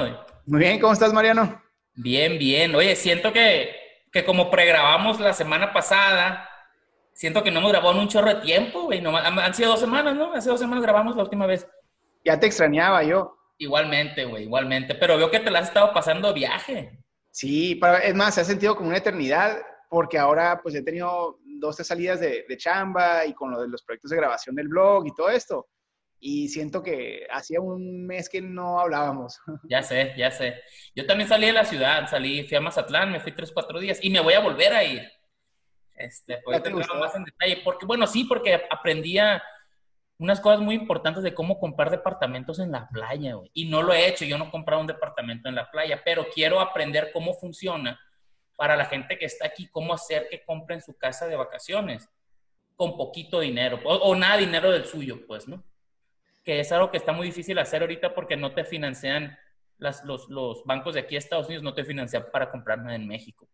Mariano? Muy bien, ¿cómo estás, Mariano? Bien, bien. Oye, siento que, que como pregrabamos la semana pasada, siento que no hemos grabado en un chorro de tiempo, güey. No, han sido dos semanas, ¿no? Hace dos semanas grabamos la última vez. Ya te extrañaba yo. Igualmente, güey, igualmente. Pero veo que te la has estado pasando viaje. Sí, es más, se ha sentido como una eternidad porque ahora pues he tenido dos, tres salidas de, de chamba y con lo de los proyectos de grabación del blog y todo esto y siento que hacía un mes que no hablábamos. Ya sé, ya sé. Yo también salí de la ciudad, salí, fui a Mazatlán, me fui tres, cuatro días y me voy a volver a ir. Este, pues más en detalle, porque bueno, sí, porque aprendía unas cosas muy importantes de cómo comprar departamentos en la playa, güey. Y no lo he hecho, yo no he comprado un departamento en la playa, pero quiero aprender cómo funciona para la gente que está aquí, cómo hacer que compren su casa de vacaciones con poquito dinero, o, o nada dinero del suyo, pues, ¿no? Que es algo que está muy difícil hacer ahorita porque no te financian, las, los, los, bancos de aquí a Estados Unidos no te financian para comprar nada en México.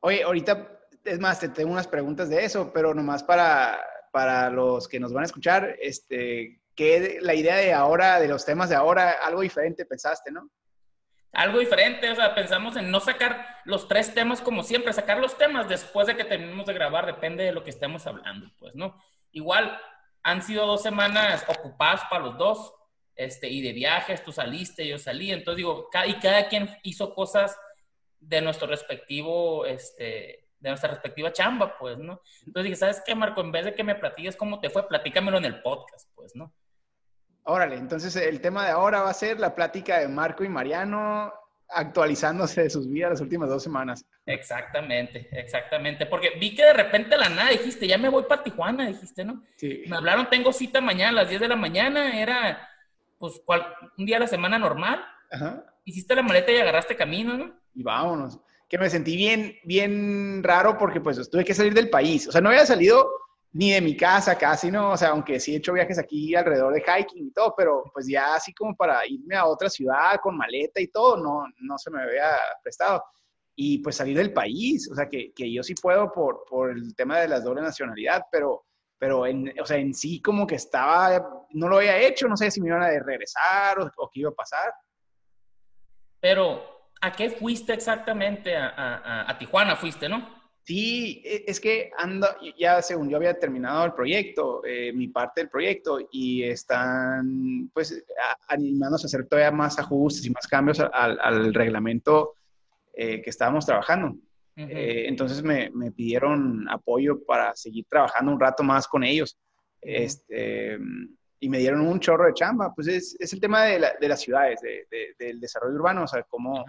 Oye, ahorita, es más, te tengo unas preguntas de eso, pero nomás para, para los que nos van a escuchar, este, ¿qué la idea de ahora, de los temas de ahora, algo diferente pensaste, no? Algo diferente, o sea, pensamos en no sacar los tres temas como siempre, sacar los temas después de que terminemos de grabar, depende de lo que estemos hablando, pues, ¿no? Igual, han sido dos semanas ocupadas para los dos, este, y de viajes, tú saliste, yo salí, entonces digo, y cada quien hizo cosas de nuestro respectivo, este, de nuestra respectiva chamba, pues, ¿no? Entonces dije, ¿sabes qué, Marco? En vez de que me platiques cómo te fue, platícamelo en el podcast, pues, ¿no? Órale, entonces el tema de ahora va a ser la plática de Marco y Mariano actualizándose de sus vidas las últimas dos semanas. Exactamente, exactamente. Porque vi que de repente la nada dijiste, ya me voy para Tijuana, dijiste, ¿no? Sí. Me hablaron, tengo cita mañana a las 10 de la mañana, era pues un día a la semana normal. Ajá. Hiciste la maleta y agarraste camino, ¿no? Y vámonos. Que me sentí bien, bien raro porque pues tuve que salir del país. O sea, no había salido ni de mi casa casi, ¿no? O sea, aunque sí he hecho viajes aquí alrededor de hiking y todo, pero pues ya así como para irme a otra ciudad con maleta y todo, no, no se me había prestado. Y pues salir del país, o sea, que, que yo sí puedo por, por el tema de la doble nacionalidad, pero, pero en, o sea, en sí como que estaba, no lo había hecho, no sé si me iban a regresar o, o qué iba a pasar. Pero, ¿a qué fuiste exactamente? A, a, a Tijuana fuiste, ¿no? Sí, e, es que anda, ya según yo había terminado el proyecto, eh, mi parte del proyecto, y están pues animándose a hacer todavía más ajustes y más cambios al, reglamento eh, que estábamos trabajando. Eh, entonces me, pidieron apoyo para seguir trabajando un rato más con ellos. este, y me dieron un chorro de chamba. Pues es, es el tema de, las ciudades, del desarrollo urbano, o sea, cómo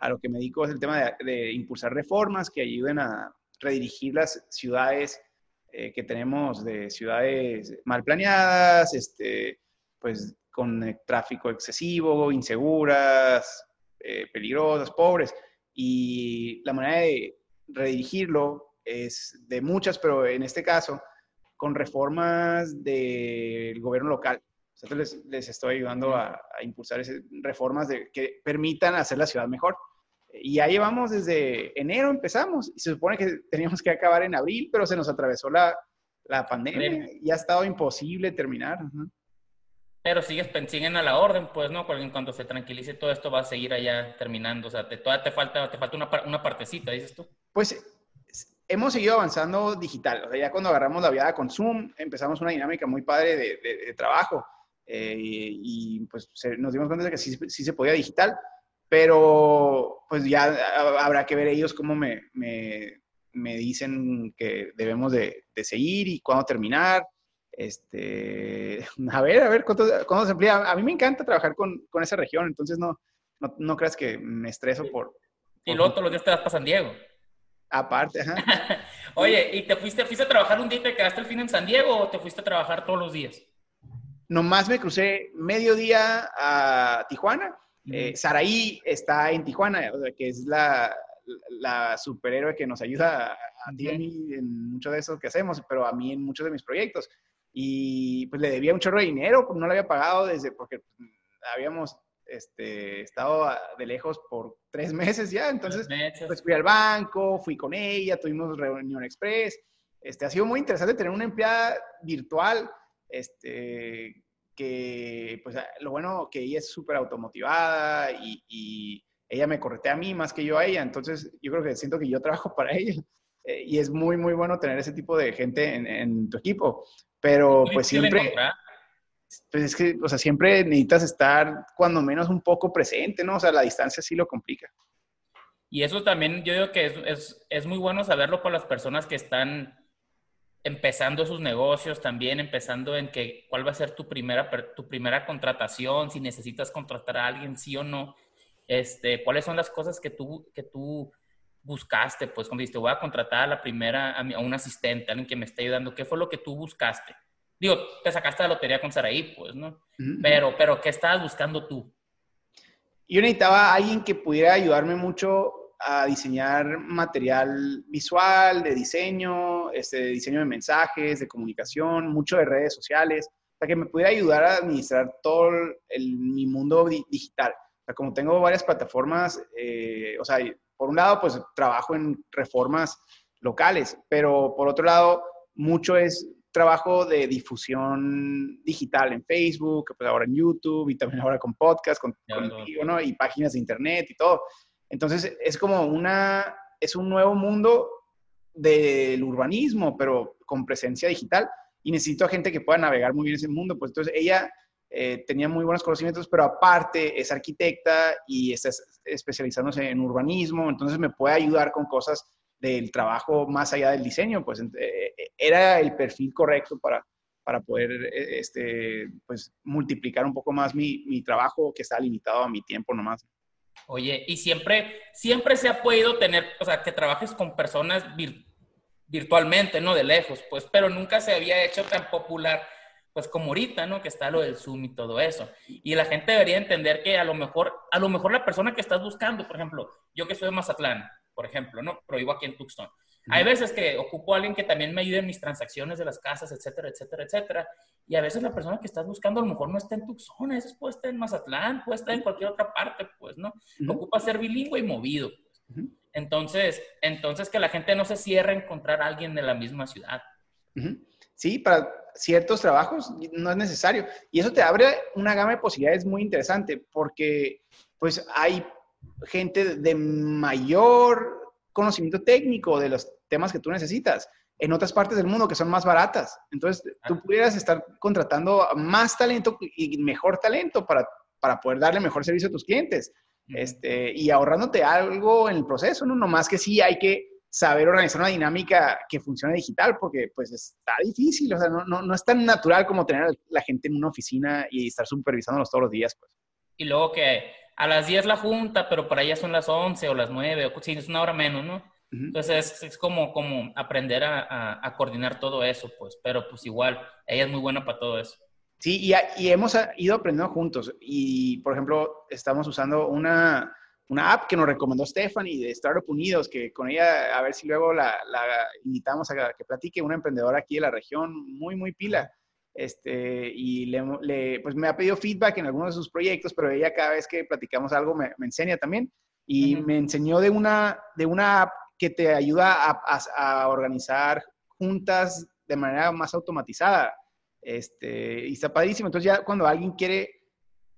a lo que me dedico es el tema de, impulsar reformas que ayuden a redirigir las ciudades eh, que tenemos de ciudades mal planeadas, este, pues con eh, tráfico excesivo, inseguras, eh, peligrosas, pobres. Y la manera de redirigirlo es de muchas, pero en este caso con reformas del gobierno local. Entonces les, estoy ayudando a, impulsar esas reformas que permitan hacer la ciudad mejor. Y ya llevamos desde enero, empezamos, y se supone que teníamos que acabar en abril, pero se nos atravesó la, la pandemia y ha estado imposible terminar. Pero sigues, siguen a la orden, pues, ¿no? En cuanto se tranquilice todo esto va a seguir allá terminando. O sea, te, todavía te falta, te falta una, una partecita, dices tú. Pues hemos seguido avanzando digital. O sea, ya cuando agarramos la viada con Zoom, empezamos una dinámica muy padre de, de, trabajo. Eh, y, pues nos dimos cuenta de que sí, sí se podía digital pero pues ya habrá que ver ellos cómo me, me, me dicen que debemos de, de, seguir y cuándo terminar. Este, a ver, a ver, ¿cuándo, cuándo se amplía? A mí me encanta trabajar con, con esa región, entonces no, no, no, creas que me estreso por... Y luego todos los días te vas para San Diego. Aparte, ajá. Oye, ¿y te fuiste, fuiste a trabajar un día y te quedaste el fin en San Diego o te fuiste a trabajar todos los días? Nomás me crucé medio día a Tijuana eh, Saraí está en Tijuana, que es la, la superhéroe que nos ayuda a ti y en mucho de eso que hacemos, pero a mí en muchos de mis proyectos. Y pues le debía un chorro de dinero, no lo había pagado desde, porque habíamos este, estado de lejos por tres meses ya, entonces pues fui al banco, fui con ella, tuvimos reunión express. Este, ha sido muy interesante tener una empleada virtual este, que, pues lo bueno que ella es súper automotivada y, y, ella me corretea a mí más que yo a ella, entonces yo creo que siento que yo trabajo para ella eh, y es muy, muy bueno tener ese tipo de gente en, en tu equipo, pero pues siempre... Pues es que, o sea, siempre necesitas estar cuando menos un poco presente, ¿no? O sea, la distancia sí lo complica. Y eso también yo digo que es, es, es muy bueno saberlo para las personas que están empezando sus negocios también, empezando en que cuál va a ser tu primera, tu primera contratación, si necesitas contratar a alguien, sí o no, este, cuáles son las cosas que tú, que tú buscaste, pues cuando dijiste, voy a contratar a la primera, a, un asistente, a alguien que me esté ayudando, ¿qué fue lo que tú buscaste? Digo, te sacaste la lotería con Saraí, pues, ¿no? Pero, pero, ¿qué estabas buscando tú? Yo necesitaba a alguien que pudiera ayudarme mucho a diseñar material visual, de diseño, este, de diseño de mensajes, de comunicación, mucho de redes sociales, para que me pudiera ayudar a administrar todo el, mi mundo digital. O sea, como tengo varias plataformas, eh, o sea, por un lado, pues trabajo en reformas locales, pero por otro lado, mucho es trabajo de difusión digital en Facebook, pues ahora en YouTube y también ahora con podcast, con, contigo, ¿no? Y páginas de internet y todo. Entonces, es como una, es un nuevo mundo del urbanismo, pero con presencia digital. Y necesito a gente que pueda navegar muy bien ese mundo. Pues entonces ella eh, tenía muy buenos conocimientos, pero aparte es arquitecta y está especializándose en urbanismo. Entonces me puede ayudar con cosas del trabajo más allá del diseño. Pues eh, era el perfil correcto para, para poder eh, este, pues, multiplicar un poco más mi, mi trabajo que está limitado a mi tiempo nomás. Oye, y siempre, siempre se ha podido tener, o sea, que trabajes con personas virtualmente, ¿no? De lejos, pues, pero nunca se había hecho tan popular, pues, como ahorita, ¿no? Que está lo del Zoom y todo eso. Y la gente debería entender que a lo mejor, a lo mejor la persona que estás buscando, por ejemplo, yo que soy de Mazatlán, por ejemplo, ¿no? Pero vivo aquí en Tucson. Hay veces que ocupo a alguien que también me ayude en mis transacciones de las casas, etcétera, etcétera, etcétera. Y a veces la persona que estás buscando a lo mejor no está en Tucson, a veces puede estar en Mazatlán, puede estar en cualquier otra parte, pues, ¿no? Ocupa ser bilingüe y movido. Pues. Entonces, entonces que la gente no se cierre a encontrar a alguien de la misma ciudad. Sí, para ciertos trabajos no es necesario. Y eso te abre una gama de posibilidades muy interesante porque pues hay gente de mayor conocimiento técnico de los temas que tú necesitas en otras partes del mundo que son más baratas. Entonces, tú pudieras estar contratando más talento y mejor talento para, para poder darle mejor servicio a tus clientes este, y ahorrándote algo en el proceso, ¿no? Nomás que sí hay que saber organizar una dinámica que funcione digital, porque pues está difícil, o sea, no, no, no es tan natural como tener a la gente en una oficina y estar supervisándolos todos los días, pues. Y luego que a las 10 la junta, pero para ella son las 11 o las 9, o sí, es una hora menos, ¿no? Entonces es, como, como aprender a, a, coordinar todo eso, pues, pero pues igual, ella es muy buena para todo eso. Sí, y, y hemos ido aprendiendo juntos. Y, por ejemplo, estamos usando una, una app que nos recomendó Stephanie de Startup Unidos, que con ella, a ver si luego la, la invitamos a que platique, una emprendedora aquí de la región, muy, muy pila. Este, y le, pues me ha pedido feedback en algunos de sus proyectos, pero ella cada vez que platicamos algo me, me enseña también. Y me enseñó de una, de una app que te ayuda a, organizar juntas de manera más automatizada. Este, y está padrísimo. Entonces ya cuando alguien quiere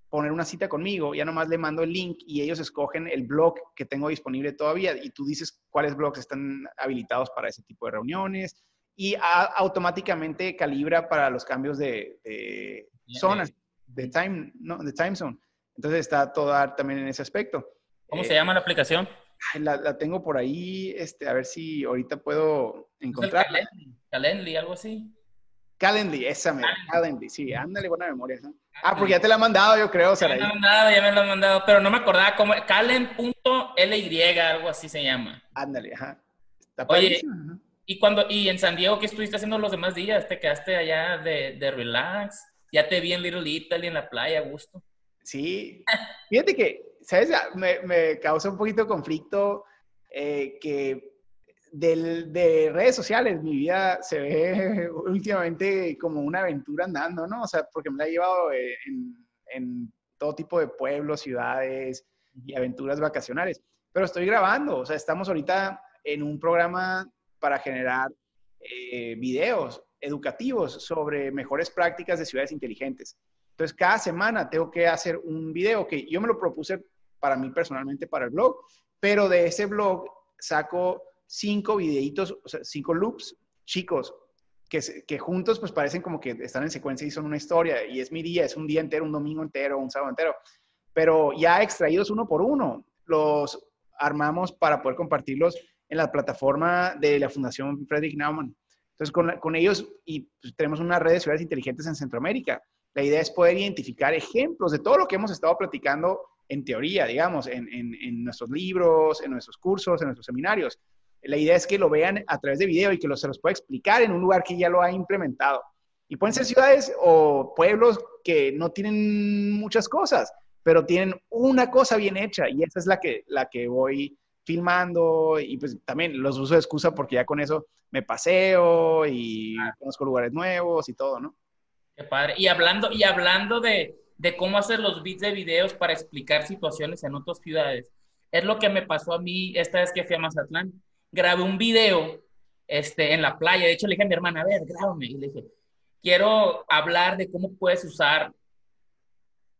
poner una cita conmigo, ya nomás le mando el link y ellos escogen el blog que tengo disponible todavía y tú dices cuáles blogs están habilitados para ese tipo de reuniones y automáticamente calibra para los cambios de, zonas, de time, ¿no? de time zone. Entonces está todo también en ese aspecto. ¿Cómo se llama la aplicación? La, tengo por ahí, este, a ver si ahorita puedo encontrar. Calendly, algo así. Calendly, esa me, Calendly, sí, ándale, buena memoria. Ah, porque ya te la han mandado, yo creo, Ya me lo han mandado, ya me lo han mandado, pero no me acordaba cómo, calen.ly, algo así se llama. Ándale, ajá. Está Oye, ¿y, cuando, ¿y en San Diego qué estuviste haciendo los demás días? ¿Te quedaste allá de, de relax? Ya te vi en Little Italy, en la playa, a gusto. Sí, fíjate que ¿sabes? Me, me causa un poquito de conflicto eh, que del, de redes sociales mi vida se ve últimamente como una aventura andando, ¿no? O sea, porque me la he llevado eh, en, en todo tipo de pueblos, ciudades y aventuras vacacionales. Pero estoy grabando, o sea, estamos ahorita en un programa para generar eh, videos educativos sobre mejores prácticas de ciudades inteligentes. Entonces, cada semana tengo que hacer un video que yo me lo propuse para mí personalmente para el blog, pero de ese blog saco cinco videitos, o sea, cinco loops chicos que, que, juntos pues parecen como que están en secuencia y son una historia y es mi día, es un día entero, un domingo entero, un sábado entero, pero ya extraídos uno por uno, los armamos para poder compartirlos en la plataforma de la Fundación Frederick Naumann. Entonces, con, con ellos y pues, tenemos una red de ciudades inteligentes en Centroamérica. La idea es poder identificar ejemplos de todo lo que hemos estado platicando en teoría, digamos, en, en, en nuestros libros, en nuestros cursos, en nuestros seminarios. La idea es que lo vean a través de video y que lo, se los pueda explicar en un lugar que ya lo ha implementado. Y pueden ser ciudades o pueblos que no tienen muchas cosas, pero tienen una cosa bien hecha y esa es la que, la que voy filmando y pues también los uso de excusa porque ya con eso me paseo y ah. conozco lugares nuevos y todo, ¿no? Qué padre. Y hablando, y hablando de, de cómo hacer los bits de videos para explicar situaciones en otras ciudades, es lo que me pasó a mí esta vez que fui a Mazatlán. Grabé un video este, en la playa. De hecho, le dije a mi hermana, a ver, grábame. Y le dije, quiero hablar de cómo puedes usar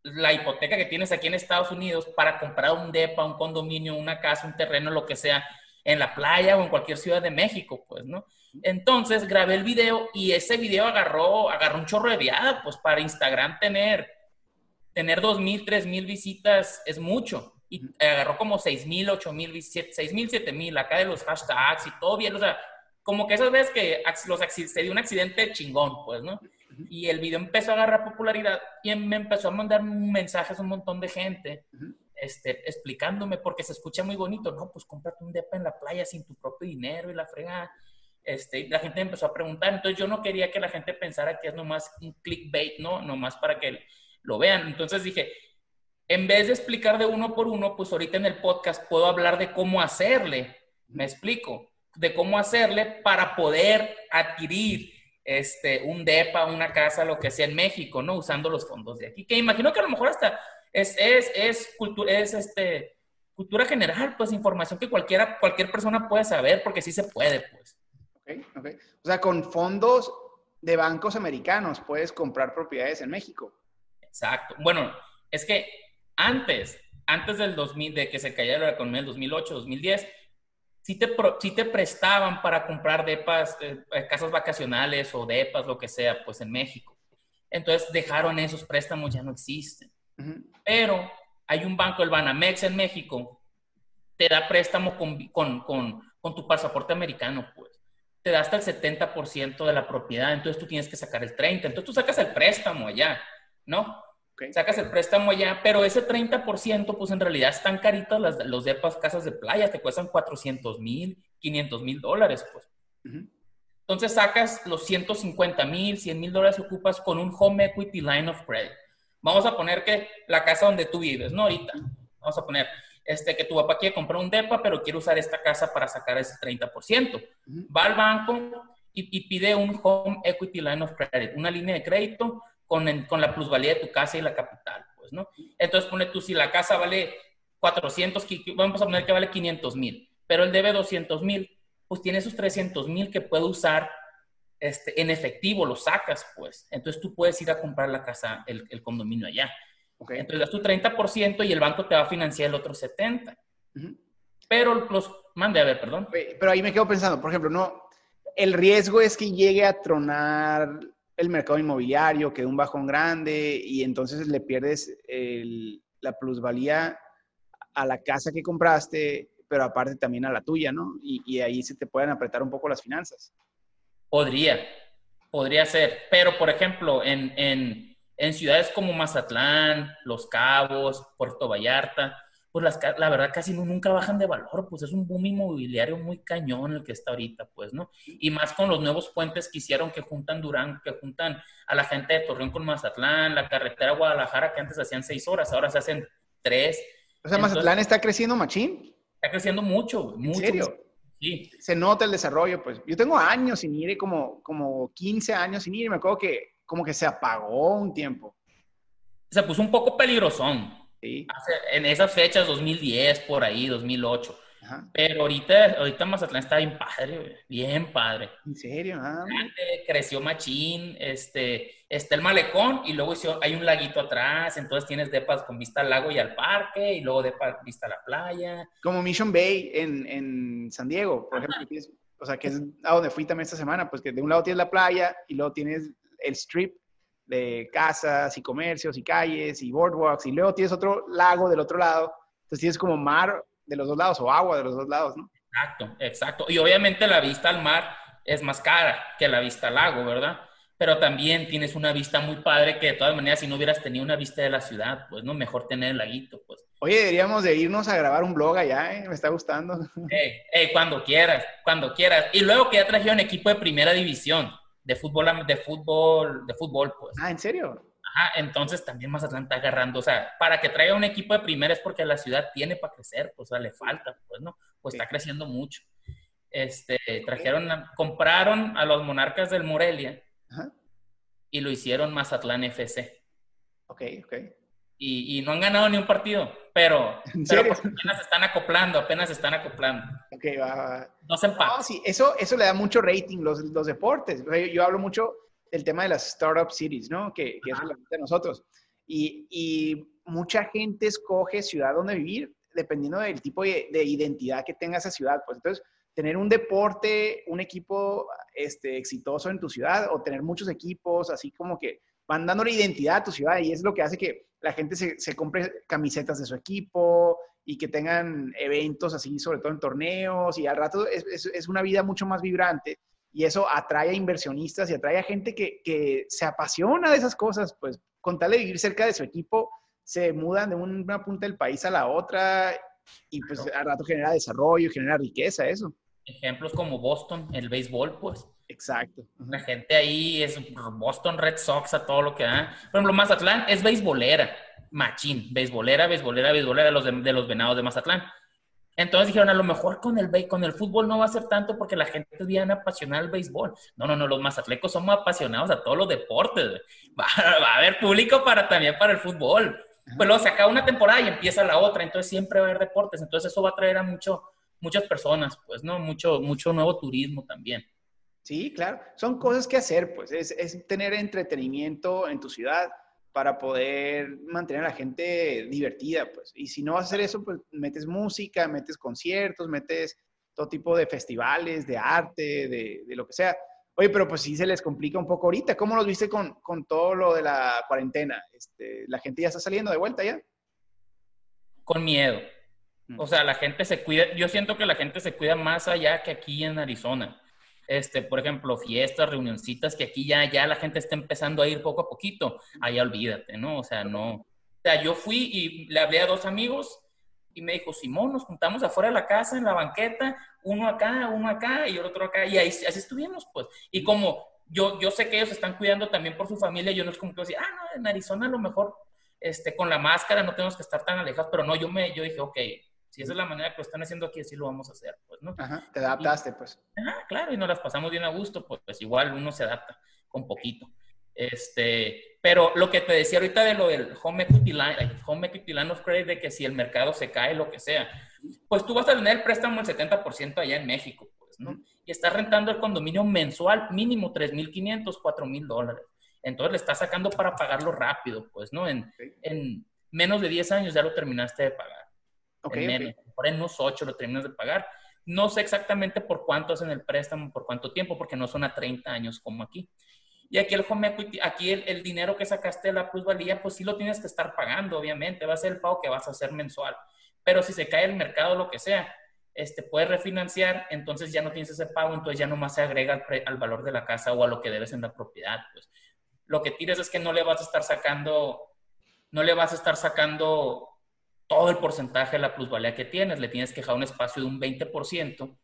la hipoteca que tienes aquí en Estados Unidos para comprar un DEPA, un condominio, una casa, un terreno, lo que sea, en la playa o en cualquier ciudad de México, pues, ¿no? Entonces grabé el video y ese video agarró, agarró un chorro de viada, pues para Instagram tener, tener 2.000, 3.000 visitas es mucho. Y agarró como 6.000, 8.000, 6.000, 7.000, acá de los hashtags y todo bien, o sea, como que esas veces que los, se dio un accidente chingón, pues, ¿no? Y el video empezó a agarrar popularidad y me empezó a mandar mensajes a un montón de gente este, explicándome porque se escucha muy bonito. No, pues cómprate un depa en la playa sin tu propio dinero y la frega. Este, la gente empezó a preguntar. Entonces yo no quería que la gente pensara que es nomás un clickbait, ¿no? Nomás para que lo vean. Entonces dije, en vez de explicar de uno por uno, pues ahorita en el podcast puedo hablar de cómo hacerle. Me explico. De cómo hacerle para poder adquirir este, un DEPA, una casa, lo que sea en México, ¿no? Usando los fondos de aquí. Que imagino que a lo mejor hasta es, es, es, cultura, es este, cultura general, pues información que cualquiera, cualquier persona puede saber, porque sí se puede, pues. Ok, ok. O sea, con fondos de bancos americanos puedes comprar propiedades en México. Exacto. Bueno, es que antes, antes del 2000, de que se cayera la economía del 2008, 2010, si te, te prestaban para comprar depas, eh, eh, casas vacacionales o depas, lo que sea, pues en México. Entonces dejaron esos préstamos, ya no existen. Pero hay un banco, el Banamex en México, te da préstamo con, con, con, con tu pasaporte americano, pues. Te da hasta el 70% de la propiedad, entonces tú tienes que sacar el 30%. Entonces tú sacas el préstamo allá, ¿no? Sacas el préstamo allá, pero ese 30%, pues en realidad están caritas las, los depas casas de playa, te cuestan 400 mil, 500 mil dólares, pues. Entonces sacas los 150 mil, 100 mil dólares ocupas con un Home Equity Line of Credit. Vamos a poner que la casa donde tú vives, ¿no? Ahorita. Vamos a poner este, que tu papá quiere comprar un DEPA, pero quiere usar esta casa para sacar ese 30%. Va al banco y, y pide un Home Equity Line of Credit, una línea de crédito con, con, la plusvalía de tu casa y la capital, pues, ¿no? Entonces, pone tú, si la casa vale 400, vamos a poner que vale 500 mil, pero él debe 200 mil, pues tiene esos 300 mil que puede usar este, en efectivo, lo sacas, pues. Entonces, tú puedes ir a comprar la casa, el, el condominio allá. Okay. Entonces, das tu 30% y el banco te va a financiar el otro 70%. Pero los, mande a ver, perdón. Pero ahí me quedo pensando, por ejemplo, no, el riesgo es que llegue a tronar el mercado inmobiliario, queda un bajón grande y entonces le pierdes la plusvalía a la casa que compraste, pero aparte también a la tuya, ¿no? Y, ahí se te pueden apretar un poco las finanzas. Podría, podría ser, pero por ejemplo, en, en, en ciudades como Mazatlán, Los Cabos, Puerto Vallarta, pues las, la verdad casi nunca bajan de valor, pues es un boom inmobiliario muy cañón el que está ahorita, pues, ¿no? Y más con los nuevos puentes que hicieron que juntan Durán, que juntan a la gente de Torreón con Mazatlán, la carretera Guadalajara que antes hacían seis horas, ahora se hacen tres. O sea, Mazatlán está creciendo machín. Está creciendo mucho, mucho. ¿En serio? Sí. Se nota el desarrollo, pues. Yo tengo años sin ir, como, como 15 años sin ir, y me acuerdo que como que se apagó un tiempo. Se puso un poco peligrosón en esas fechas, 2010, por ahí, 2008. Pero ahorita, ahorita Mazatlán está bien padre, bien padre. ¿En serio? Ah, creció machín, este, está el malecón y luego hay un laguito atrás, entonces tienes depas con vista al lago y al parque y luego depas vista a la playa. Como Mission Bay en, en San Diego, por ejemplo, o sea, que es a donde fui también esta semana, pues que de un lado tienes la playa y luego tienes el strip de casas y comercios y calles y boardwalks y luego tienes otro lago del otro lado, entonces tienes como mar de los dos lados o agua de los dos lados, ¿no? Exacto, exacto. Y obviamente la vista al mar es más cara que la vista al lago, ¿verdad? Pero también tienes una vista muy padre que de todas maneras si no hubieras tenido una vista de la ciudad, pues no, mejor tener el laguito, pues. Oye, deberíamos de irnos a grabar un blog allá, ¿eh? Me está gustando. Eh, cuando quieras, cuando quieras. Y luego que ya trajeron equipo de primera división de fútbol, de fútbol, de fútbol, pues. Ah, ¿en serio? entonces también Mazatlán está agarrando, o sea, para que traiga un equipo de primera es porque la ciudad tiene para crecer, pues, o sea, le falta, pues, ¿no? Pues está creciendo mucho. Este, trajeron, compraron a los monarcas del Morelia y lo hicieron Mazatlán FC. Ok, ok. Y, no han ganado ni un partido, pero, pero apenas están acoplando, apenas están acoplando. Ok, va, va. Dos empates. sí, eso, eso le da mucho rating los, los deportes. yo hablo mucho el tema de las startup cities, ¿no? Que, que es de nosotros. Y, y, mucha gente escoge ciudad donde vivir dependiendo del tipo de, identidad que tenga esa ciudad. Pues entonces, tener un deporte, un equipo este, exitoso en tu ciudad o tener muchos equipos, así como que van dándole identidad a tu ciudad y es lo que hace que la gente se, se compre camisetas de su equipo y que tengan eventos así, sobre todo en torneos y al rato es, es, es una vida mucho más vibrante y eso atrae a inversionistas y atrae a gente que, que se apasiona de esas cosas, pues con tal de vivir cerca de su equipo, se mudan de una punta del país a la otra y pues al rato genera desarrollo, genera riqueza, eso. Ejemplos como Boston, el béisbol, pues. Exacto. La gente ahí es Boston Red Sox a todo lo que da. Por ejemplo, Mazatlán es béisbolera, machín, béisbolera, béisbolera de los, de los venados de Mazatlán. Entonces dijeron, a lo mejor con el, con el fútbol no va a ser tanto porque la gente es bien apasionada al béisbol. No, no, no, los mazatlecos somos apasionados a todos los deportes. Va, a haber público para también para el fútbol. Pues luego se acaba una temporada y empieza la otra, entonces siempre va a haber deportes. Entonces eso va a traer a mucho, muchas personas, pues, ¿no? Mucho, mucho nuevo turismo también. Sí, claro. Son cosas que hacer, pues. Es, es tener entretenimiento en tu ciudad para poder mantener a la gente divertida, pues. Y si no vas a hacer eso, pues metes música, metes conciertos, metes todo tipo de festivales, de arte, de, lo que sea. Oye, pero pues sí se les complica un poco ahorita. ¿Cómo los viste con, con todo lo de la cuarentena? Este, ¿La gente ya está saliendo de vuelta ya? Con miedo. Mm. O sea, la gente se cuida, yo siento que la gente se cuida más allá que aquí en Arizona este, por ejemplo, fiestas, reunioncitas, que aquí ya, ya la gente está empezando a ir poco a poquito, allá olvídate, ¿no? O sea, no. O sea, yo fui y le hablé a dos amigos y me dijo, Simón, nos juntamos afuera de la casa, en la banqueta, uno acá, uno acá y el otro acá, y ahí así estuvimos, pues. Y como yo, yo sé que ellos están cuidando también por su familia, yo no es como que decir, ah, no, en Arizona a lo mejor este, con la máscara no tenemos que estar tan alejados, pero no, yo, me, yo dije, ok, si esa es la manera que lo están haciendo aquí, así lo vamos a hacer, pues, ¿no? Ajá, te adaptaste, pues. Ajá, claro, y nos las pasamos bien a gusto, pues, pues igual uno se adapta con poquito. Este, pero lo que te decía ahorita de lo del home equity line, home equity line of credit, de que si el mercado se cae, lo que sea, pues tú vas a tener el préstamo el 70% allá en México, pues, ¿no? Y estás rentando el condominio mensual mínimo 3.500, 4.000 dólares. Entonces le estás sacando para pagarlo rápido, pues, ¿no? En, en menos de 10 años ya lo terminaste de pagar. Okay, Por en unos 8 lo terminas de pagar. No sé exactamente por cuánto hacen el préstamo, por cuánto tiempo, porque no son a 30 años como aquí. Y aquí el home equity, aquí el, dinero que sacaste de la plusvalía, pues sí lo tienes que estar pagando, obviamente. Va a ser el pago que vas a hacer mensual. Pero si se cae el mercado, lo que sea, este, puedes refinanciar, entonces ya no tienes ese pago, entonces ya nomás se agrega al, al, valor de la casa o a lo que debes en la propiedad. Pues lo que tienes es que no le vas a estar sacando, no le vas a estar sacando todo el porcentaje de la plusvalía que tienes, le tienes que dejar un espacio de un 20%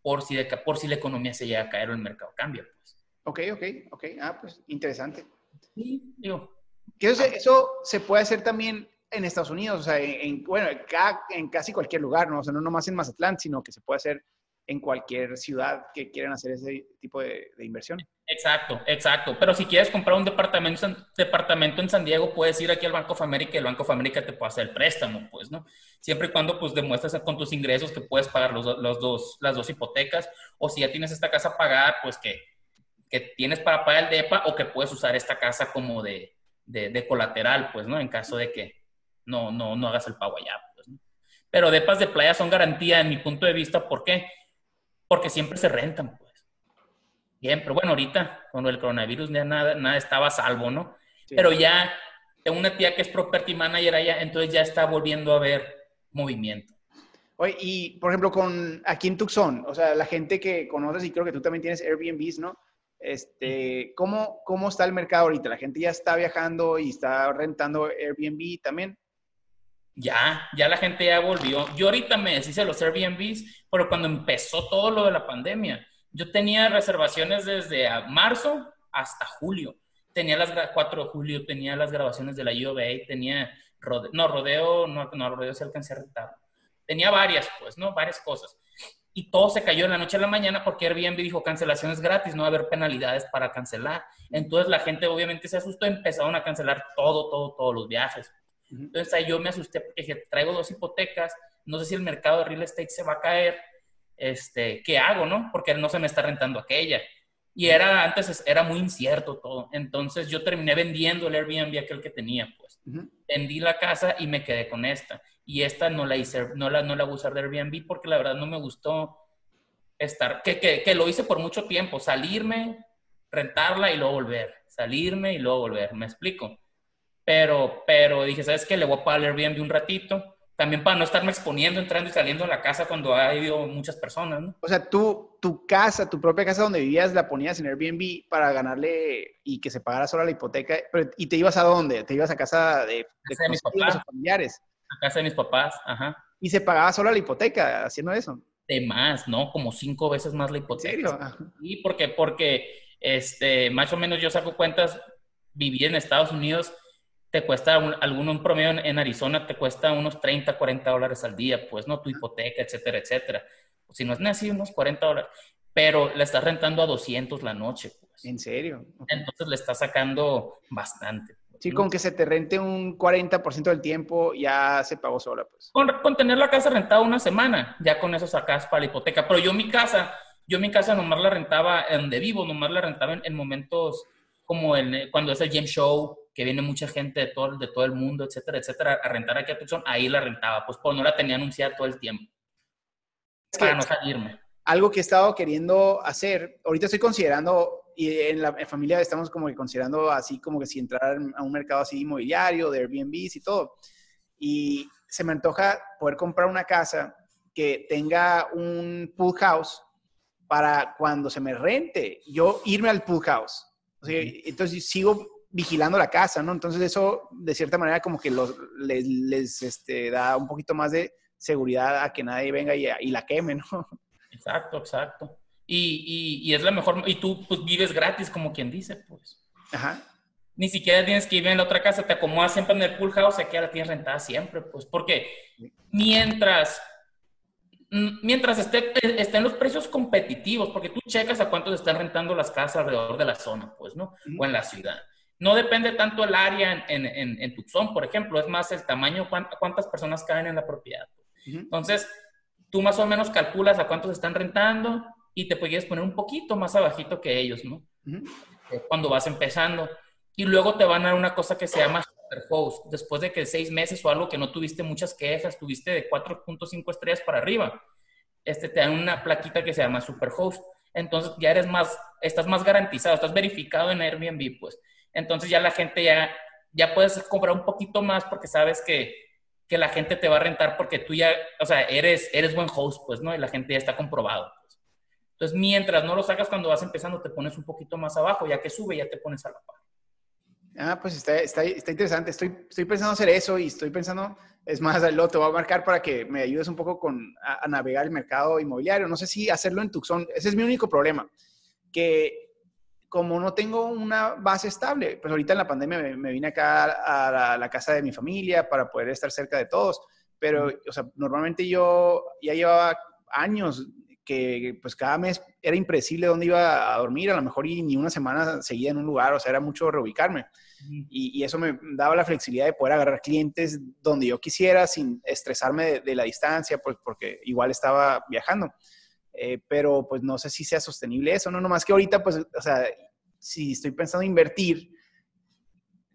por si, de, por si la economía se llega a caer o el mercado cambia. Pues. Ok, ok, ok. Ah, pues interesante. Sí, digo. Que eso, eso se puede hacer también en Estados Unidos, o sea, en, bueno, en casi cualquier lugar, ¿no? O sea, no nomás en Mazatlán, sino que se puede hacer en cualquier ciudad que quieran hacer ese tipo de, inversión. Exacto, exacto. Pero si quieres comprar un departamento, departamento en San Diego, puedes ir aquí al Banco of America y el Banco of America te puede hacer el préstamo, pues, ¿no? Siempre y cuando, pues, demuestres con tus ingresos que puedes pagar los, los dos, las dos hipotecas, o si ya tienes esta casa pagada, pues, que, que tienes para pagar el DEPA o que puedes usar esta casa como de, de, de colateral, pues, ¿no? En caso de que no, no, no hagas el pago allá, pues, ¿no? Pero DEPAs de playa son garantía en mi punto de vista, ¿por qué? Porque siempre se rentan, pues. Siempre. Bueno, ahorita con el coronavirus ya nada, nada estaba a salvo, ¿no? Pero ya tengo una tía que es property manager allá, entonces ya está volviendo a ver movimiento. Oye, y por ejemplo, con aquí en Tucson, o sea, la gente que conoces y creo que tú también tienes Airbnbs, ¿no? Este, ¿cómo, ¿Cómo está el mercado ahorita? ¿La gente ya está viajando y está rentando Airbnb también? Ya, ya la gente ya volvió. Yo ahorita me deshice los Airbnbs, pero cuando empezó todo lo de la pandemia, yo tenía reservaciones desde marzo hasta julio. Tenía las 4 de julio, tenía las grabaciones de la UVA, tenía no, rodeo, no, no, rodeo se alcancé a rentar. Tenía varias, pues, ¿no? Varias cosas. Y todo se cayó en la noche a la mañana porque Airbnb dijo cancelaciones gratis, no va a haber penalidades para cancelar. Entonces la gente obviamente se asustó, empezaron a cancelar todo, todo, todos los viajes. Entonces ahí yo me asusté porque dije, traigo dos hipotecas, no sé si el mercado de real estate se va a caer, este, ¿qué hago, no? Porque no se me está rentando aquella. Y era, antes era muy incierto todo. Entonces yo terminé vendiendo el Airbnb aquel que tenía, pues. Vendí la casa y me quedé con esta. Y esta no la hice, no la, no la voy a usar de Airbnb porque la verdad no me gustó estar, que, que, que lo hice por mucho tiempo, salirme, rentarla y luego volver, salirme y luego volver, ¿me explico? Pero, pero dije, ¿sabes qué? Le voy a pagar el Airbnb un ratito. También para no estarme exponiendo, entrando y saliendo de la casa cuando ha habido muchas personas, ¿no? O sea, tú, tu casa, tu propia casa donde vivías, la ponías en Airbnb para ganarle y que se pagara sola la hipoteca. ¿Y te ibas a dónde? ¿Te ibas a casa de, de, mis papás. familiares? A casa de mis papás, ajá. ¿Y se pagaba sola la hipoteca haciendo eso? De más, ¿no? Como cinco veces más la hipoteca. ¿En serio? Sí, porque, porque este, más o menos yo saco cuentas, viví en Estados Unidos te cuesta un, algún promedio en, Arizona, te cuesta unos 30, 40 dólares al día, pues, ¿no? Tu hipoteca, etcétera, etcétera. Si no es así, unos 40 dólares. Pero le estás rentando a 200 la noche, pues. ¿En serio? Entonces le estás sacando bastante. Sí, con que se te rente un 40% del tiempo, ya se pagó sola, pues. Con, con, tener la casa rentada una semana, ya con eso sacas para la hipoteca. Pero yo mi casa, yo mi casa nomás la rentaba en donde vivo, nomás la rentaba en, momentos como en, cuando es el game show, que viene mucha gente de todo, de todo el mundo, etcétera, etcétera, a rentar aquí a Tucson, ahí la rentaba, pues por no la tenía anunciada todo el tiempo. para no salirme. Algo que he estado queriendo hacer, ahorita estoy considerando, y en la familia estamos como que considerando así como que si entrar a un mercado así inmobiliario, de Airbnb y todo. Y se me antoja poder comprar una casa que tenga un pool house para cuando se me rente, yo irme al pool house. O sea, entonces sigo vigilando la casa, ¿no? Entonces eso, de cierta manera, como que los, les, este, da un poquito más de seguridad a que nadie venga y, la queme, ¿no? Exacto, exacto. Y, y, es la mejor, y tú pues vives gratis, como quien dice, pues. Ajá. Ni siquiera tienes que ir en la otra casa, te acomodas siempre en el pool house, aquí la tienes rentada siempre, pues, porque mientras, mientras esté, estén los precios competitivos, porque tú checas a cuántos están rentando las casas alrededor de la zona, pues, ¿no? O en la ciudad. No depende tanto el área en, en, en, Tucson, por ejemplo, es más el tamaño, cuántas personas caen en la propiedad. Entonces, tú más o menos calculas a cuántos están rentando y te puedes poner un poquito más abajito que ellos, ¿no? Eh, cuando vas empezando. Y luego te van a dar una cosa que se llama Superhost. Después de que seis meses o algo que no tuviste muchas quejas, tuviste de 4.5 estrellas para arriba, este, te dan una plaquita que se llama Superhost. Entonces ya eres más, estás más garantizado, estás verificado en Airbnb, pues. Entonces ya la gente ya, ya puedes comprar un poquito más porque sabes que, que la gente te va a rentar porque tú ya, o sea, eres, eres buen host, pues, ¿no? Y la gente ya está comprobado. Pues. Entonces, mientras no lo sacas cuando vas empezando, te pones un poquito más abajo, ya que sube, ya te pones a la par. Ah, pues está, está, está, interesante. Estoy, estoy pensando hacer eso y estoy pensando, es más, lo te voy a marcar para que me ayudes un poco con, a, a, navegar el mercado inmobiliario. No sé si hacerlo en Tucson. Ese es mi único problema. Que como no tengo una base estable, pues ahorita en la pandemia me, vine acá a la, casa de mi familia para poder estar cerca de todos, pero, o sea, normalmente yo ya llevaba años que pues cada mes era impredecible dónde iba a dormir, a lo mejor y ni una semana seguía en un lugar, o sea, era mucho reubicarme. Y, eso me daba la flexibilidad de poder agarrar clientes donde yo quisiera sin estresarme de, la distancia, pues porque igual estaba viajando. Eh, pero pues no sé si sea sostenible eso, no nomás que ahorita pues, o sea, si estoy pensando en invertir,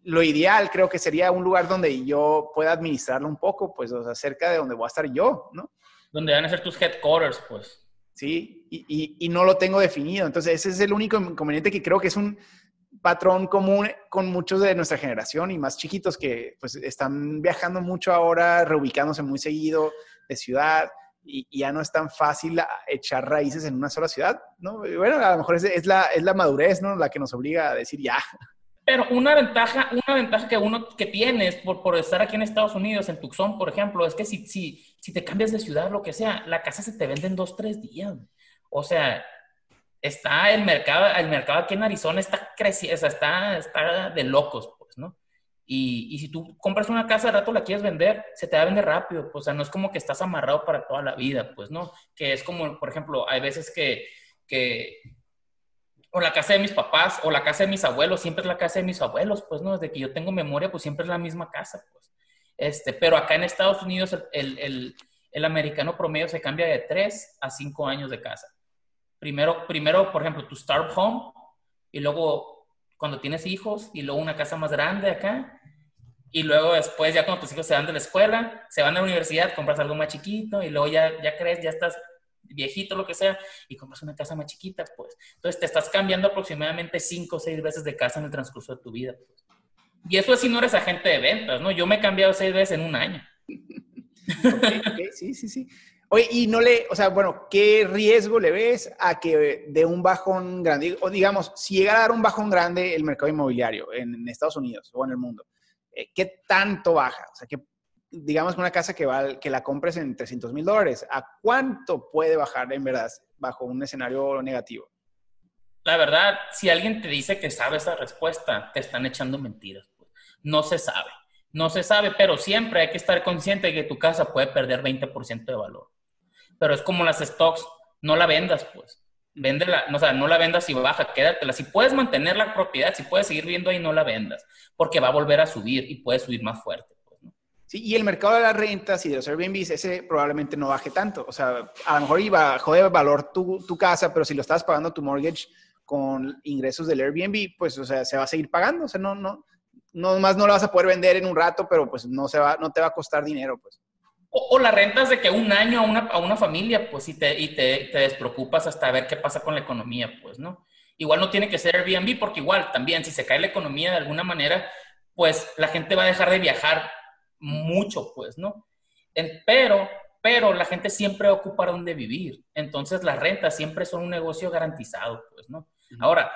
lo ideal creo que sería un lugar donde yo pueda administrarlo un poco, pues, o sea, cerca de donde voy a estar yo, ¿no? Donde van a ser tus headquarters, pues. Sí, y, y, no lo tengo definido. Entonces, ese es el único inconveniente que creo que es un patrón común con muchos de nuestra generación y más chiquitos que pues están viajando mucho ahora, reubicándose muy seguido de ciudad y, ya no es tan fácil echar raíces en una sola ciudad, ¿no? bueno, a lo mejor es, es, la, es la madurez, ¿no? La que nos obliga a decir ya. Pero una ventaja, una ventaja que uno que tienes por, por estar aquí en Estados Unidos, en Tucson, por ejemplo, es que si, si, si te cambias de ciudad, lo que sea, la casa se te vende en dos, tres días. O sea, está el mercado, el mercado aquí en Arizona está creciendo, está, está de locos. Y, y, si tú compras una casa de rato la quieres vender, se te va a vender rápido, o sea, no es como que estás amarrado para toda la vida, pues, ¿no? Que es como, por ejemplo, hay veces que, que o la casa de mis papás o la casa de mis abuelos, siempre es la casa de mis abuelos, pues, ¿no? Desde que yo tengo memoria, pues siempre es la misma casa, pues. Este, pero acá en Estados Unidos el, el, el, americano promedio se cambia de 3 a 5 años de casa. Primero, primero, por ejemplo, tu start home y luego cuando tienes hijos y luego una casa más grande acá y luego después ya cuando tus hijos se van de la escuela, se van a la universidad, compras algo más chiquito y luego ya, ya crees, ya estás viejito, lo que sea, y compras una casa más chiquita, pues. Entonces te estás cambiando aproximadamente cinco o seis veces de casa en el transcurso de tu vida. Y eso es si no eres agente de ventas, ¿no? Yo me he cambiado seis veces en un año. sí, sí, sí. Oye, y no le, o sea, bueno, ¿qué riesgo le ves a que de un bajón grande, o digamos, si llega a dar un bajón grande el mercado inmobiliario en, Estados Unidos o en el mundo, eh, ¿qué tanto baja? O sea, que digamos que una casa que, que la compres en 300 mil dólares, ¿a cuánto puede bajar en verdad bajo un escenario negativo? La verdad, si alguien te dice que sabe esa respuesta, te están echando mentiras. Pues. No se sabe. No se sabe, pero siempre hay que estar consciente de que tu casa puede perder 20% de valor. Pero es como las stocks, no la vendas, pues. Véndela, no, o sea, no la vendas y baja, quédatela. Si puedes mantener la propiedad, si puedes seguir viendo ahí, no la vendas, porque va a volver a subir y puede subir más fuerte. Sí, y el mercado de las rentas y de los Airbnb, ese probablemente no baje tanto. O sea, a lo mejor iba bajó de valor tu, tu, casa, pero si lo estás pagando tu mortgage con ingresos del Airbnb, pues, o sea, se va a seguir pagando. O sea, no, no, no más no lo vas a poder vender en un rato, pero pues no, se va, no te va a costar dinero, pues. O, la rentas de que un año a una, a una familia, pues, y, te, y te, te despreocupas hasta ver qué pasa con la economía, pues, ¿no? Igual no tiene que ser Airbnb, porque igual también, si se cae la economía de alguna manera, pues la gente va a dejar de viajar mucho, pues, ¿no? pero, pero la gente siempre ocupa donde vivir. Entonces las rentas siempre son un negocio garantizado, pues, ¿no? Ahora,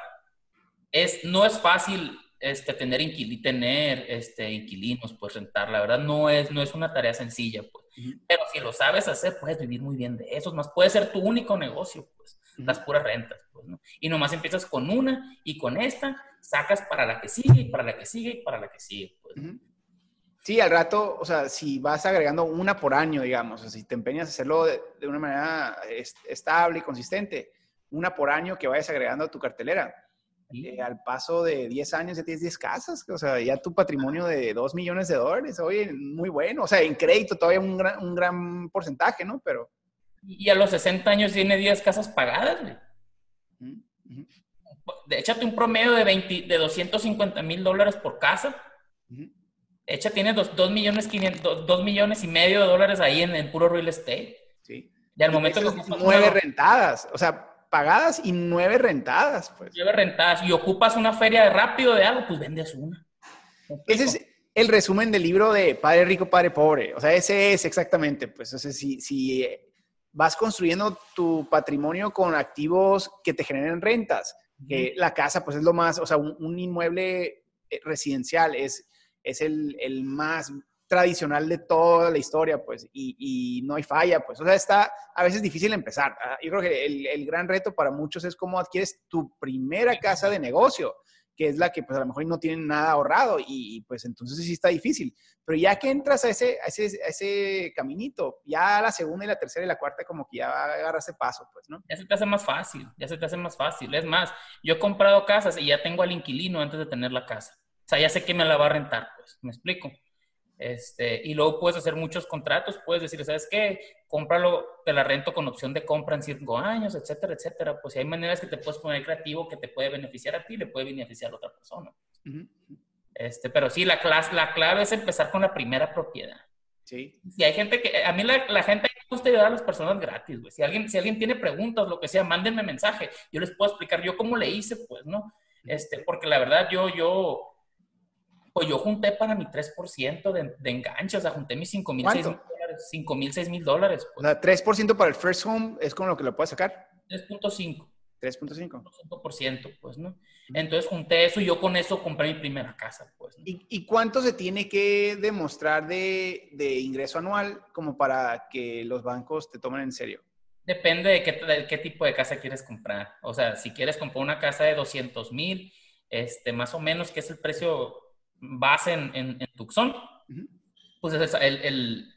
es, no es fácil este, tener, tener este, inquilinos, pues rentar, la verdad no es, no es una tarea sencilla, pues. Pero si lo sabes hacer, puedes vivir muy bien de eso. Más puede ser tu único negocio, pues, las puras rentas, pues, ¿no? Y nomás empiezas con una y con esta sacas para la que sigue y para la que sigue y para la que sigue, pues. Sí, al rato, o sea, si vas agregando una por año, digamos, o si te empeñas a hacerlo de, una manera estable y consistente, una por año que vayas agregando a tu cartelera. Eh, al paso de 10 años ya tienes 10 casas, o sea, ya tu patrimonio de 2 millones de dólares, oye, muy bueno, o sea, en crédito todavía un gran, un gran porcentaje, ¿no? Pero... Y a los 60 años tiene 10 casas pagadas, güey. Échate un promedio de, 20, de 250 mil dólares por casa. Hecha tiene 2 millones, millones y medio de dólares ahí en, el puro real estate. Sí. Y al momento que... Nueve rentadas, o sea, pagadas y nueve rentadas. Pues. Nueve rentadas. Y ocupas una feria de rápido de algo, pues vendes una. Ese es el resumen del libro de Padre Rico, Padre Pobre. O sea, ese es exactamente, pues, o sea, si, si vas construyendo tu patrimonio con activos que te generen rentas, que la casa, pues es lo más, o sea, un inmueble eh, residencial es es el, el más tradicional de toda la historia, pues, y, no hay falla, pues. O sea, está a veces difícil empezar. Yo creo que el, gran reto para muchos es cómo adquieres tu primera casa de negocio, que es la que pues a lo mejor no tienen nada ahorrado y, pues entonces sí está difícil. Pero ya que entras a ese, a ese, a ese caminito, ya la segunda y la tercera y la cuarta como que ya va a agarrar ese paso, pues, ¿no? Ya se te hace más fácil, ya se te hace más fácil. Es más, yo he comprado casas y ya tengo al inquilino antes de tener la casa. O sea, ya sé que me la va a rentar, pues, ¿me explico? Este, y luego puedes hacer muchos contratos, puedes decir, ¿sabes qué? Cómpralo, te la rento con opción de compra en cinco años, etcétera, etcétera. Pues hay maneras que te puedes poner creativo que te puede beneficiar a ti, le puede beneficiar a otra persona. este, pero sí, la, clase, la clave es empezar con la primera propiedad. Sí. Y hay gente que, a mí la, la gente me gusta ayudar a las personas gratis, güey. Si alguien, si alguien tiene preguntas, lo que sea, mándenme mensaje. Yo les puedo explicar yo cómo le hice, pues, ¿no? Este, porque la verdad yo, yo, pues yo junté para mi 3% de, de enganche, o sea, junté mis 5 mil, 6 mil dólares. 5 mil, 6 mil dólares. Pues. O sea, 3% para el first home es con lo que lo puedes sacar. 3.5. 3.5. 5%, pues, ¿no? Entonces junté eso y yo con eso compré mi primera casa, pues. ¿no? ¿Y, ¿Y, cuánto se tiene que demostrar de, de, ingreso anual como para que los bancos te tomen en serio? Depende de qué, de qué tipo de casa quieres comprar. O sea, si quieres comprar una casa de 200 mil, este, más o menos, que es el precio base en, en, en Tucson, uh -huh. pues es el, el,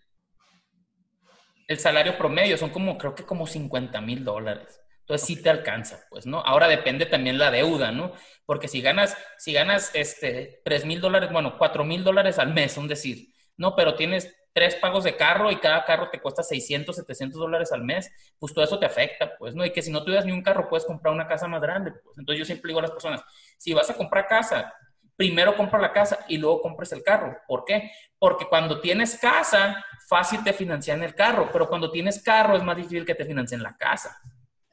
el, salario promedio son como, creo que como 50 mil dólares. Entonces sí te alcanza, pues, ¿no? Ahora depende también la deuda, ¿no? Porque si ganas, si ganas, este, 3 mil dólares, bueno, 4 mil dólares al mes, un decir, ¿no? Pero tienes tres pagos de carro y cada carro te cuesta 600, 700 dólares al mes, pues todo eso te afecta, pues, ¿no? Y que si no tuvieras ni un carro, puedes comprar una casa más grande, pues. Entonces yo siempre digo a las personas, si vas a comprar casa, primero compra la casa y luego compres el carro. ¿Por qué? Porque cuando tienes casa, fácil te financian el carro, pero cuando tienes carro es más difícil que te financien la casa.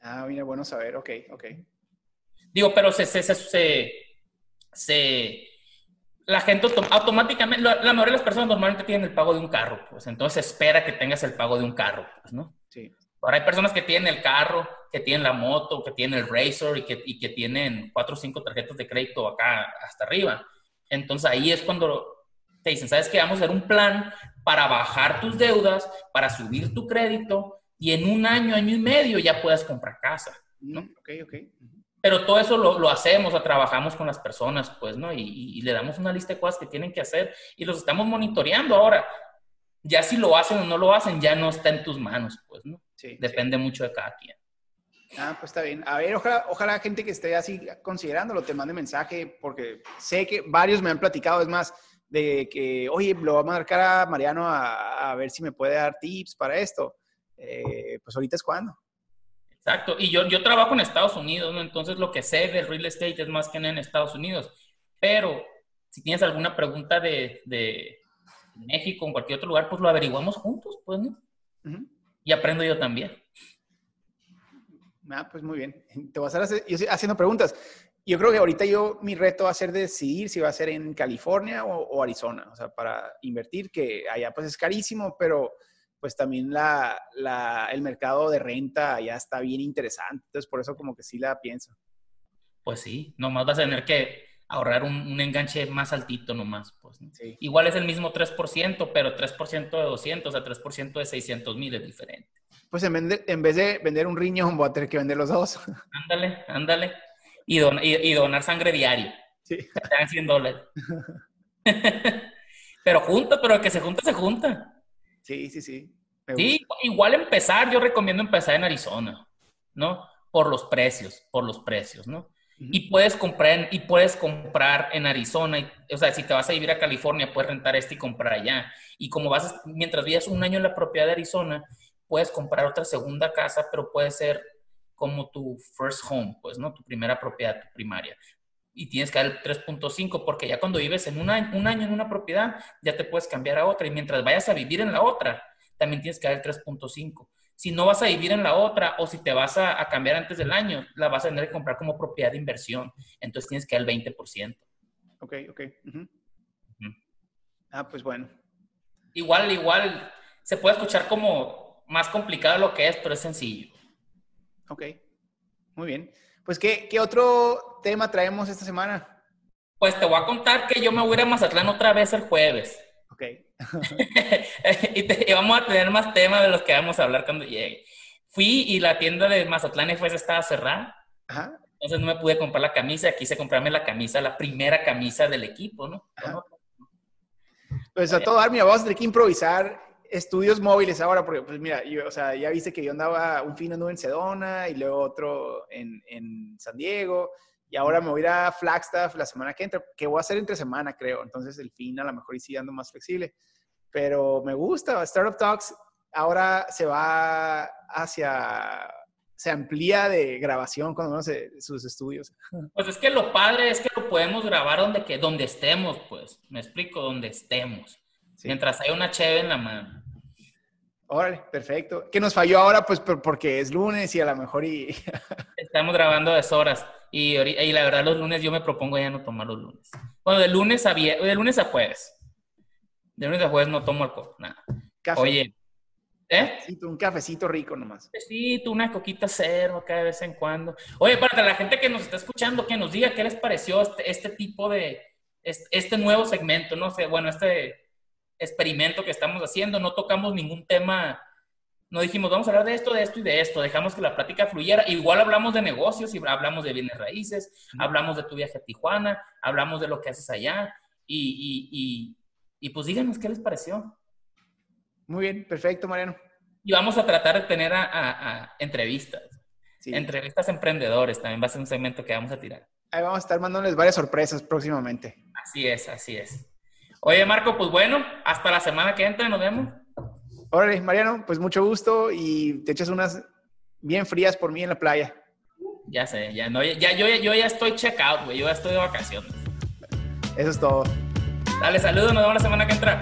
Ah, mira, bueno saber, ok, ok. Digo, pero se, se, se, se, se la gente automáticamente, la, la, mayoría de las personas normalmente tienen el pago de un carro, pues entonces espera que tengas el pago de un carro, pues, ¿no? Sí. Ahora hay personas que tienen el carro, que tienen la moto, que tienen el Razor y que, y que tienen cuatro o cinco tarjetas de crédito acá hasta arriba. Entonces ahí es cuando te dicen, ¿sabes qué? Vamos a hacer un plan para bajar tus deudas, para subir tu crédito y en un año, año y medio ya puedas comprar casa, ¿no? Ok, ok. Pero todo eso lo, lo hacemos, o trabajamos con las personas, pues, ¿no? Y, y, y, le damos una lista de cosas que tienen que hacer y los estamos monitoreando ahora. Ya si lo hacen o no lo hacen, ya no está en tus manos, pues, ¿no? Sí, Depende sí. mucho de cada quien. Ah, pues está bien. A ver, ojalá, ojalá gente que esté así considerándolo te mande mensaje, porque sé que varios me han platicado, es más, de que, oye, lo voy a marcar a Mariano a, a ver si me puede dar tips para esto. Eh, pues ahorita es cuando. Exacto. Y yo, yo trabajo en Estados Unidos, ¿no? Entonces lo que sé del real estate es más que en Estados Unidos. Pero si tienes alguna pregunta de, de México o en cualquier otro lugar, pues lo averiguamos juntos, pues, ¿no? Uh -huh. Y aprendo yo también. Ah, pues muy bien. Te vas a hacer yo haciendo preguntas. Yo creo que ahorita yo, mi reto va a ser decidir si va a ser en California o, o Arizona, o sea, para invertir, que allá pues es carísimo, pero pues también la, la, el mercado de renta ya está bien interesante. Entonces, por eso como que sí la pienso. Pues sí, nomás vas a tener que ahorrar un, un enganche más altito nomás. Pues, ¿no? sí. Igual es el mismo 3%, pero 3% de 200 a 3% de 600 mil es diferente. Pues en vez, de, en vez, de, vender un riñón, voy a tener que vender los dos. Ándale, ándale. Y, don, y, y donar sangre diario. Sí. Te dan 100 dólares. pero junta, pero el que se junta, se junta. Sí, sí, sí. Sí, igual empezar, yo recomiendo empezar en Arizona, ¿no? Por los precios, por los precios, ¿no? Uh -huh. Y puedes comprar, y puedes comprar en Arizona, y, o sea, si te vas a vivir a California, puedes rentar este y comprar allá. Y como vas, mientras vivas un año en la propiedad de Arizona, puedes comprar otra segunda casa, pero puede ser como tu first home, pues, ¿no? Tu primera propiedad, tu primaria. Y tienes que dar el 3.5, porque ya cuando vives en un año, un año en una propiedad, ya te puedes cambiar a otra. Y mientras vayas a vivir en la otra, también tienes que dar el 3.5. Si no vas a vivir en la otra o si te vas a, a, cambiar antes del año, la vas a tener que comprar como propiedad de inversión. Entonces tienes que dar el 20%. Ok, ok. Uh -huh. Uh -huh. Ah, pues bueno. Igual, igual, se puede escuchar como más complicado de lo que es, pero es sencillo. Ok, muy bien. Pues, ¿qué, ¿qué otro tema traemos esta semana? Pues te voy a contar que yo me voy a ir a Mazatlán otra vez el jueves. Ok. y, te, y, vamos a tener más temas de los que vamos a hablar cuando llegue. Fui y la tienda de Mazatlán FS estaba cerrada. Ajá. Entonces no me pude comprar la camisa, quise comprarme la camisa, la primera camisa del equipo, ¿no? Pues a todo dar, mira, vamos a tener que improvisar estudios móviles ahora, porque pues mira, yo, o sea, ya viste que yo andaba un fin anduve en Sedona y luego otro en, en, San Diego y ahora me voy a ir a Flagstaff la semana que entra, que voy a hacer entre semana, creo. Entonces el fin a lo mejor y sí ando más flexible. Pero me gusta, Startup Talks ahora se va hacia se amplía de grabación cuando uno hace sus estudios. Pues es que lo padre es que lo podemos grabar donde, que, donde estemos, pues. Me explico, donde estemos. Mientras hay una cheve en la mano. Órale, perfecto. Que nos falló ahora, pues porque es lunes y a lo mejor y... Estamos grabando a deshoras. Y, y la verdad, los lunes yo me propongo ya no tomar los lunes. Bueno, de lunes a, de lunes a jueves. De lunes a jueves no tomo alcohol, nada. Oye, ¿Eh? Un cafecito rico nomás. Sí, una coquita cero de vez en cuando. Oye, para la gente que nos está escuchando, que nos diga qué les pareció este, este tipo de, este, nuevo segmento, no sé, bueno, este experimento que estamos haciendo, no tocamos ningún tema, no dijimos, vamos a hablar de esto, de esto y de esto, dejamos que la plática fluyera. Igual hablamos de negocios y hablamos de bienes raíces, hablamos de tu viaje a Tijuana, hablamos de lo que haces allá y, y, y pues díganos qué les pareció. Muy bien, perfecto, Mariano. Y vamos a tratar de tener a, entrevistas. Entrevistas emprendedores también va a ser un segmento que vamos a tirar. Ahí vamos a estar mandándoles varias sorpresas próximamente. Así es, así es. Oye, Marco, pues bueno, hasta la semana que entra, nos vemos. Órale, Mariano, pues mucho gusto y te echas unas bien frías por mí en la playa. Ya sé, ya, no, ya, yo, yo ya estoy check out, güey, yo ya estoy de vacaciones. Eso es todo. Dale, saludos, nos vemos la semana que entra.